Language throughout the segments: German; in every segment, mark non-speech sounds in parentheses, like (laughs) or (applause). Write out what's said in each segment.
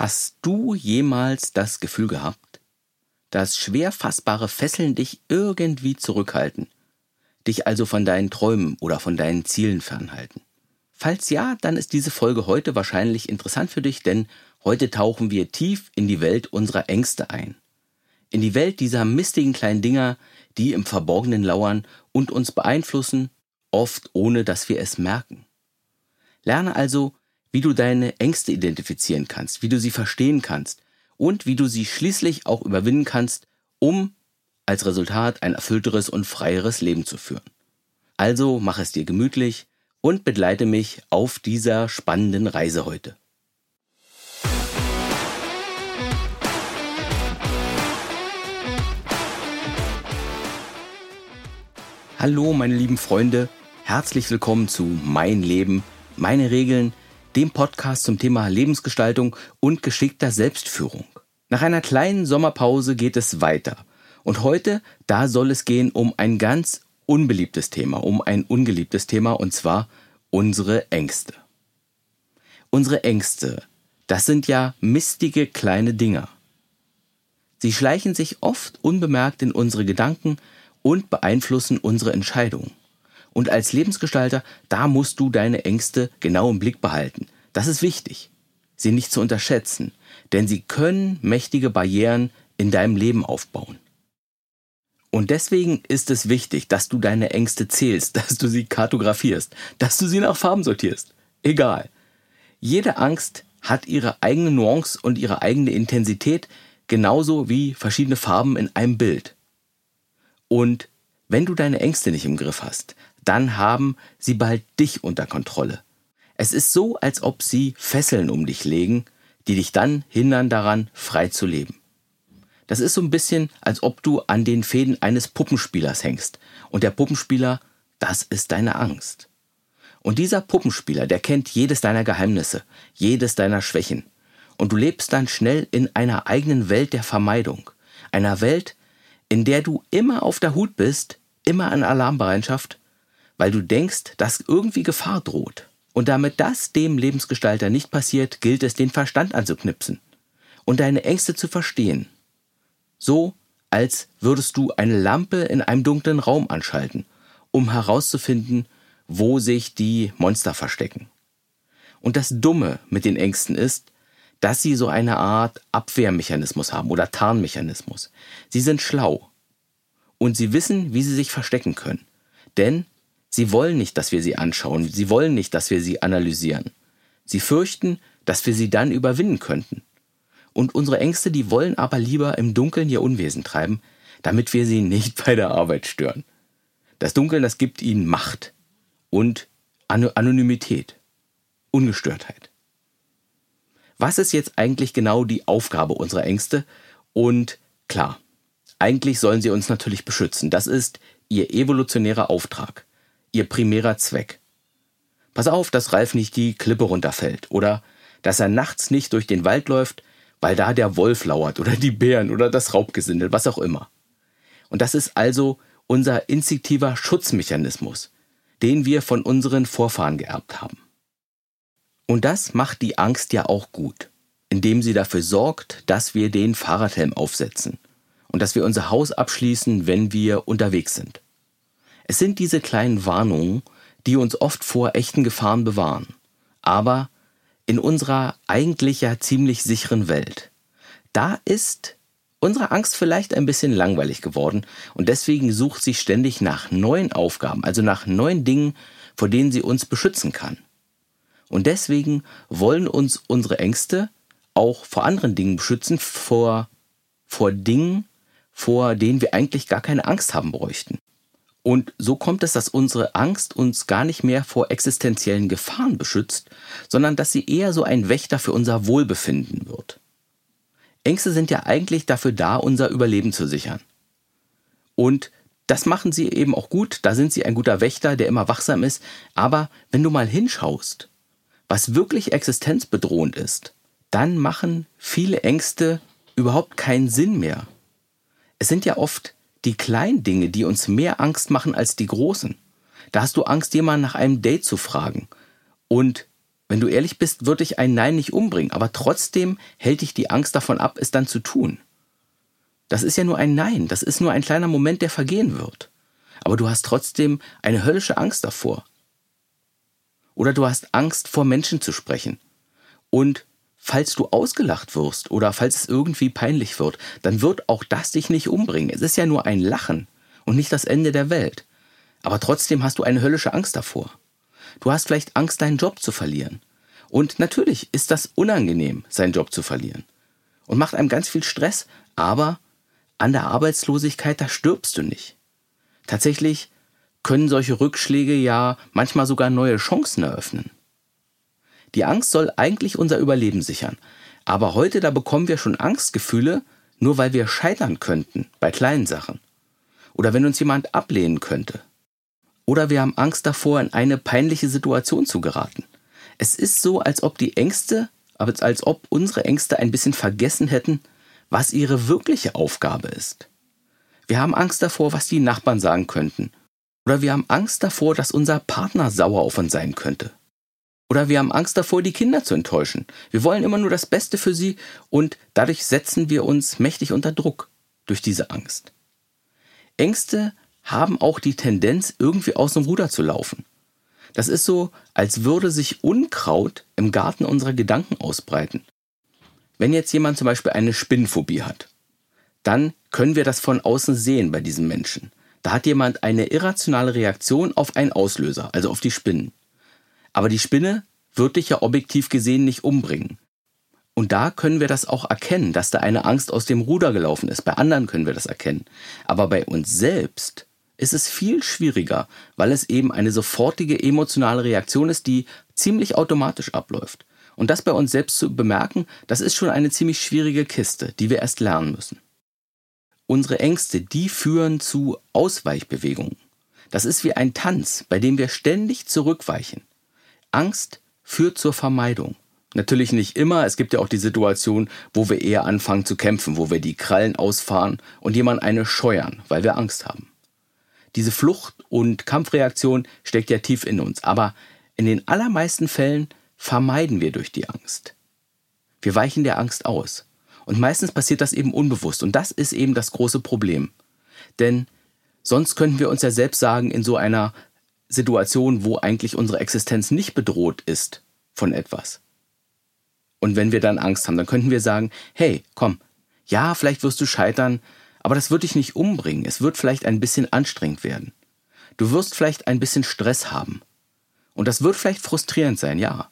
Hast du jemals das Gefühl gehabt, dass schwer fassbare Fesseln dich irgendwie zurückhalten, dich also von deinen Träumen oder von deinen Zielen fernhalten? Falls ja, dann ist diese Folge heute wahrscheinlich interessant für dich, denn heute tauchen wir tief in die Welt unserer Ängste ein. In die Welt dieser mistigen kleinen Dinger, die im Verborgenen lauern und uns beeinflussen, oft ohne dass wir es merken. Lerne also, wie du deine Ängste identifizieren kannst, wie du sie verstehen kannst und wie du sie schließlich auch überwinden kannst, um als Resultat ein erfüllteres und freieres Leben zu führen. Also mach es dir gemütlich und begleite mich auf dieser spannenden Reise heute. Hallo meine lieben Freunde, herzlich willkommen zu Mein Leben, meine Regeln, dem Podcast zum Thema Lebensgestaltung und geschickter Selbstführung. Nach einer kleinen Sommerpause geht es weiter. Und heute, da soll es gehen um ein ganz unbeliebtes Thema, um ein ungeliebtes Thema, und zwar unsere Ängste. Unsere Ängste, das sind ja mistige kleine Dinger. Sie schleichen sich oft unbemerkt in unsere Gedanken und beeinflussen unsere Entscheidungen. Und als Lebensgestalter, da musst du deine Ängste genau im Blick behalten. Das ist wichtig, sie nicht zu unterschätzen, denn sie können mächtige Barrieren in deinem Leben aufbauen. Und deswegen ist es wichtig, dass du deine Ängste zählst, (laughs) dass du sie kartografierst, dass du sie nach Farben sortierst. Egal. Jede Angst hat ihre eigene Nuance und ihre eigene Intensität, genauso wie verschiedene Farben in einem Bild. Und wenn du deine Ängste nicht im Griff hast, dann haben sie bald dich unter Kontrolle. Es ist so, als ob sie Fesseln um dich legen, die dich dann hindern daran, frei zu leben. Das ist so ein bisschen, als ob du an den Fäden eines Puppenspielers hängst. Und der Puppenspieler, das ist deine Angst. Und dieser Puppenspieler, der kennt jedes deiner Geheimnisse, jedes deiner Schwächen. Und du lebst dann schnell in einer eigenen Welt der Vermeidung. Einer Welt, in der du immer auf der Hut bist, immer in Alarmbereitschaft weil du denkst, dass irgendwie Gefahr droht. Und damit das dem Lebensgestalter nicht passiert, gilt es, den Verstand anzuknipsen und deine Ängste zu verstehen. So, als würdest du eine Lampe in einem dunklen Raum anschalten, um herauszufinden, wo sich die Monster verstecken. Und das Dumme mit den Ängsten ist, dass sie so eine Art Abwehrmechanismus haben oder Tarnmechanismus. Sie sind schlau und sie wissen, wie sie sich verstecken können. Denn Sie wollen nicht, dass wir sie anschauen, sie wollen nicht, dass wir sie analysieren. Sie fürchten, dass wir sie dann überwinden könnten. Und unsere Ängste, die wollen aber lieber im Dunkeln ihr Unwesen treiben, damit wir sie nicht bei der Arbeit stören. Das Dunkeln, das gibt ihnen Macht und Anonymität, Ungestörtheit. Was ist jetzt eigentlich genau die Aufgabe unserer Ängste? Und klar, eigentlich sollen sie uns natürlich beschützen. Das ist ihr evolutionärer Auftrag ihr primärer Zweck. Pass auf, dass Ralf nicht die Klippe runterfällt oder dass er nachts nicht durch den Wald läuft, weil da der Wolf lauert oder die Bären oder das Raubgesindel, was auch immer. Und das ist also unser instinktiver Schutzmechanismus, den wir von unseren Vorfahren geerbt haben. Und das macht die Angst ja auch gut, indem sie dafür sorgt, dass wir den Fahrradhelm aufsetzen und dass wir unser Haus abschließen, wenn wir unterwegs sind. Es sind diese kleinen Warnungen, die uns oft vor echten Gefahren bewahren. Aber in unserer eigentlich ja ziemlich sicheren Welt, da ist unsere Angst vielleicht ein bisschen langweilig geworden und deswegen sucht sie ständig nach neuen Aufgaben, also nach neuen Dingen, vor denen sie uns beschützen kann. Und deswegen wollen uns unsere Ängste auch vor anderen Dingen beschützen, vor, vor Dingen, vor denen wir eigentlich gar keine Angst haben bräuchten. Und so kommt es, dass unsere Angst uns gar nicht mehr vor existenziellen Gefahren beschützt, sondern dass sie eher so ein Wächter für unser Wohlbefinden wird. Ängste sind ja eigentlich dafür da, unser Überleben zu sichern. Und das machen sie eben auch gut, da sind sie ein guter Wächter, der immer wachsam ist, aber wenn du mal hinschaust, was wirklich existenzbedrohend ist, dann machen viele Ängste überhaupt keinen Sinn mehr. Es sind ja oft die kleinen Dinge, die uns mehr Angst machen als die großen. Da hast du Angst, jemanden nach einem Date zu fragen. Und wenn du ehrlich bist, wird dich ein Nein nicht umbringen, aber trotzdem hält dich die Angst davon ab, es dann zu tun. Das ist ja nur ein Nein, das ist nur ein kleiner Moment, der vergehen wird. Aber du hast trotzdem eine höllische Angst davor. Oder du hast Angst, vor Menschen zu sprechen. Und falls du ausgelacht wirst oder falls es irgendwie peinlich wird, dann wird auch das dich nicht umbringen. Es ist ja nur ein Lachen und nicht das Ende der Welt. Aber trotzdem hast du eine höllische Angst davor. Du hast vielleicht Angst, deinen Job zu verlieren. Und natürlich ist das unangenehm, seinen Job zu verlieren. Und macht einem ganz viel Stress, aber an der Arbeitslosigkeit, da stirbst du nicht. Tatsächlich können solche Rückschläge ja manchmal sogar neue Chancen eröffnen. Die Angst soll eigentlich unser Überleben sichern. Aber heute, da bekommen wir schon Angstgefühle, nur weil wir scheitern könnten bei kleinen Sachen. Oder wenn uns jemand ablehnen könnte. Oder wir haben Angst davor, in eine peinliche Situation zu geraten. Es ist so, als ob die Ängste, als ob unsere Ängste ein bisschen vergessen hätten, was ihre wirkliche Aufgabe ist. Wir haben Angst davor, was die Nachbarn sagen könnten. Oder wir haben Angst davor, dass unser Partner sauer auf uns sein könnte. Oder wir haben Angst davor, die Kinder zu enttäuschen. Wir wollen immer nur das Beste für sie und dadurch setzen wir uns mächtig unter Druck durch diese Angst. Ängste haben auch die Tendenz, irgendwie aus dem Ruder zu laufen. Das ist so, als würde sich Unkraut im Garten unserer Gedanken ausbreiten. Wenn jetzt jemand zum Beispiel eine Spinnenphobie hat, dann können wir das von außen sehen bei diesem Menschen. Da hat jemand eine irrationale Reaktion auf einen Auslöser, also auf die Spinnen. Aber die Spinne wird dich ja objektiv gesehen nicht umbringen. Und da können wir das auch erkennen, dass da eine Angst aus dem Ruder gelaufen ist. Bei anderen können wir das erkennen. Aber bei uns selbst ist es viel schwieriger, weil es eben eine sofortige emotionale Reaktion ist, die ziemlich automatisch abläuft. Und das bei uns selbst zu bemerken, das ist schon eine ziemlich schwierige Kiste, die wir erst lernen müssen. Unsere Ängste, die führen zu Ausweichbewegungen. Das ist wie ein Tanz, bei dem wir ständig zurückweichen. Angst führt zur Vermeidung. Natürlich nicht immer, es gibt ja auch die Situation, wo wir eher anfangen zu kämpfen, wo wir die Krallen ausfahren und jemand eine scheuern, weil wir Angst haben. Diese Flucht- und Kampfreaktion steckt ja tief in uns, aber in den allermeisten Fällen vermeiden wir durch die Angst. Wir weichen der Angst aus. Und meistens passiert das eben unbewusst. Und das ist eben das große Problem. Denn sonst könnten wir uns ja selbst sagen, in so einer Situation, wo eigentlich unsere Existenz nicht bedroht ist von etwas. Und wenn wir dann Angst haben, dann könnten wir sagen, hey, komm, ja, vielleicht wirst du scheitern, aber das wird dich nicht umbringen. Es wird vielleicht ein bisschen anstrengend werden. Du wirst vielleicht ein bisschen Stress haben. Und das wird vielleicht frustrierend sein, ja.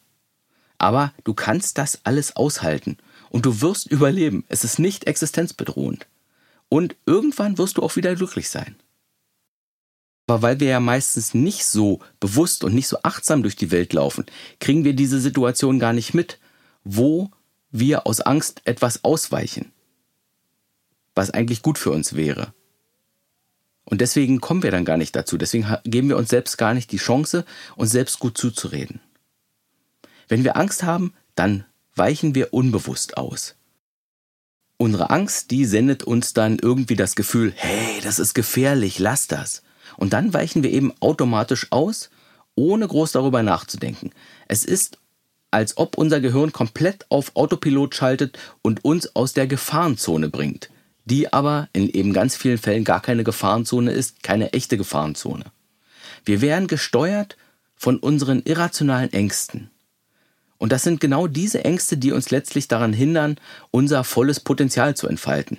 Aber du kannst das alles aushalten und du wirst überleben. Es ist nicht existenzbedrohend. Und irgendwann wirst du auch wieder glücklich sein. Aber weil wir ja meistens nicht so bewusst und nicht so achtsam durch die Welt laufen, kriegen wir diese Situation gar nicht mit, wo wir aus Angst etwas ausweichen was eigentlich gut für uns wäre. Und deswegen kommen wir dann gar nicht dazu. Deswegen geben wir uns selbst gar nicht die Chance, uns selbst gut zuzureden. Wenn wir Angst haben, dann weichen wir unbewusst aus. Unsere Angst, die sendet uns dann irgendwie das Gefühl, hey, das ist gefährlich, lass das. Und dann weichen wir eben automatisch aus, ohne groß darüber nachzudenken. Es ist, als ob unser Gehirn komplett auf Autopilot schaltet und uns aus der Gefahrenzone bringt die aber in eben ganz vielen Fällen gar keine Gefahrenzone ist, keine echte Gefahrenzone. Wir werden gesteuert von unseren irrationalen Ängsten. Und das sind genau diese Ängste, die uns letztlich daran hindern, unser volles Potenzial zu entfalten.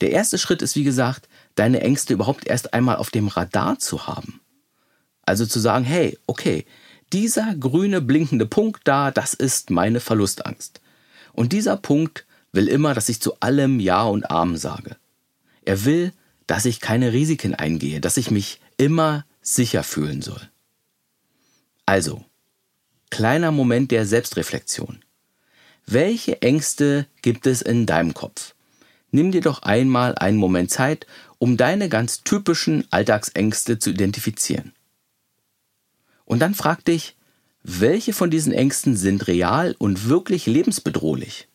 Der erste Schritt ist, wie gesagt, deine Ängste überhaupt erst einmal auf dem Radar zu haben. Also zu sagen, hey, okay, dieser grüne blinkende Punkt da, das ist meine Verlustangst. Und dieser Punkt will immer, dass ich zu allem Ja und Amen sage. Er will, dass ich keine Risiken eingehe, dass ich mich immer sicher fühlen soll. Also, kleiner Moment der Selbstreflexion. Welche Ängste gibt es in deinem Kopf? Nimm dir doch einmal einen Moment Zeit, um deine ganz typischen Alltagsängste zu identifizieren. Und dann frag dich, welche von diesen Ängsten sind real und wirklich lebensbedrohlich?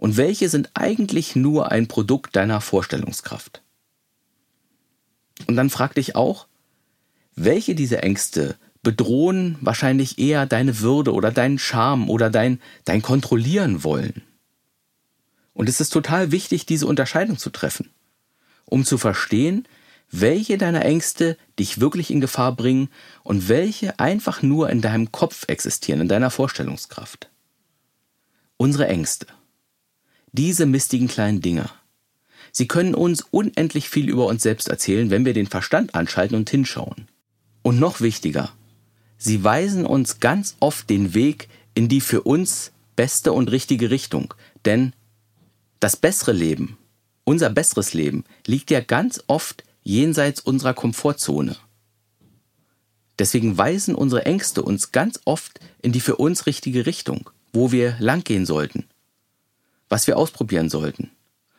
und welche sind eigentlich nur ein Produkt deiner Vorstellungskraft. Und dann frag dich auch, welche dieser Ängste bedrohen wahrscheinlich eher deine Würde oder deinen Charme oder dein, dein Kontrollieren wollen. Und es ist total wichtig, diese Unterscheidung zu treffen, um zu verstehen, welche deiner Ängste dich wirklich in Gefahr bringen und welche einfach nur in deinem Kopf existieren, in deiner Vorstellungskraft. Unsere Ängste. Diese mistigen kleinen Dinger. Sie können uns unendlich viel über uns selbst erzählen, wenn wir den Verstand anschalten und hinschauen. Und noch wichtiger, sie weisen uns ganz oft den Weg in die für uns beste und richtige Richtung. Denn das bessere Leben, unser besseres Leben, liegt ja ganz oft jenseits unserer Komfortzone. Deswegen weisen unsere Ängste uns ganz oft in die für uns richtige Richtung, wo wir langgehen sollten, was wir ausprobieren sollten.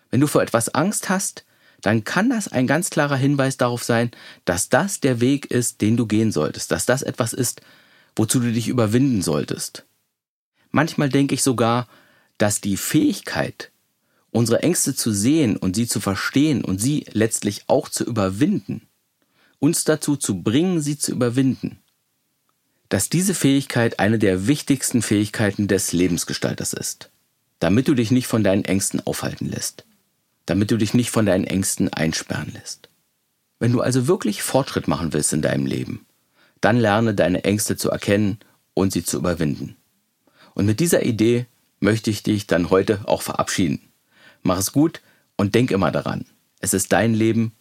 Wenn du vor etwas Angst hast, dann kann das ein ganz klarer Hinweis darauf sein, dass das der Weg ist, den du gehen solltest, dass das etwas ist, wozu du dich überwinden solltest. Manchmal denke ich sogar, dass die Fähigkeit, unsere Ängste zu sehen und sie zu verstehen und sie letztlich auch zu überwinden, uns dazu zu bringen, sie zu überwinden, dass diese Fähigkeit eine der wichtigsten Fähigkeiten des Lebensgestalters ist, damit du dich nicht von deinen Ängsten aufhalten lässt, damit du dich nicht von deinen Ängsten einsperren lässt. Wenn du also wirklich Fortschritt machen willst in deinem Leben, dann lerne deine Ängste zu erkennen und sie zu überwinden. Und mit dieser Idee möchte ich dich dann heute auch verabschieden. Mach es gut und denk immer daran. Es ist dein Leben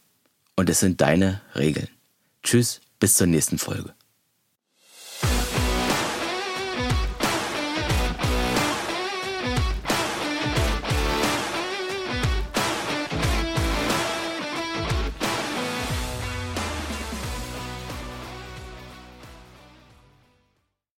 und es sind deine Regeln. Tschüss, bis zur nächsten Folge.